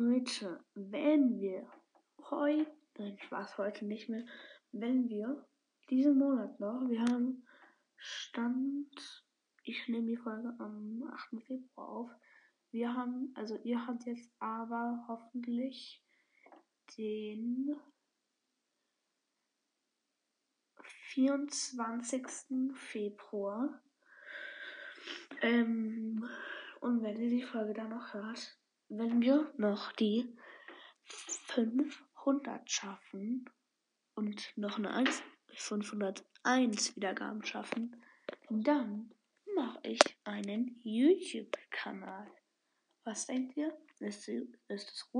Leute, wenn wir heute, nein, Spaß, heute nicht mehr, wenn wir diesen Monat noch, wir haben Stand, ich nehme die Folge am 8. Februar auf. Wir haben, also ihr habt jetzt aber hoffentlich den 24. Februar. Ähm, und wenn ihr die Folge dann noch hört, wenn wir noch die 500 schaffen und noch eine 1, 501 Wiedergaben schaffen, dann mache ich einen YouTube-Kanal. Was denkt ihr? Ist, ist es gut?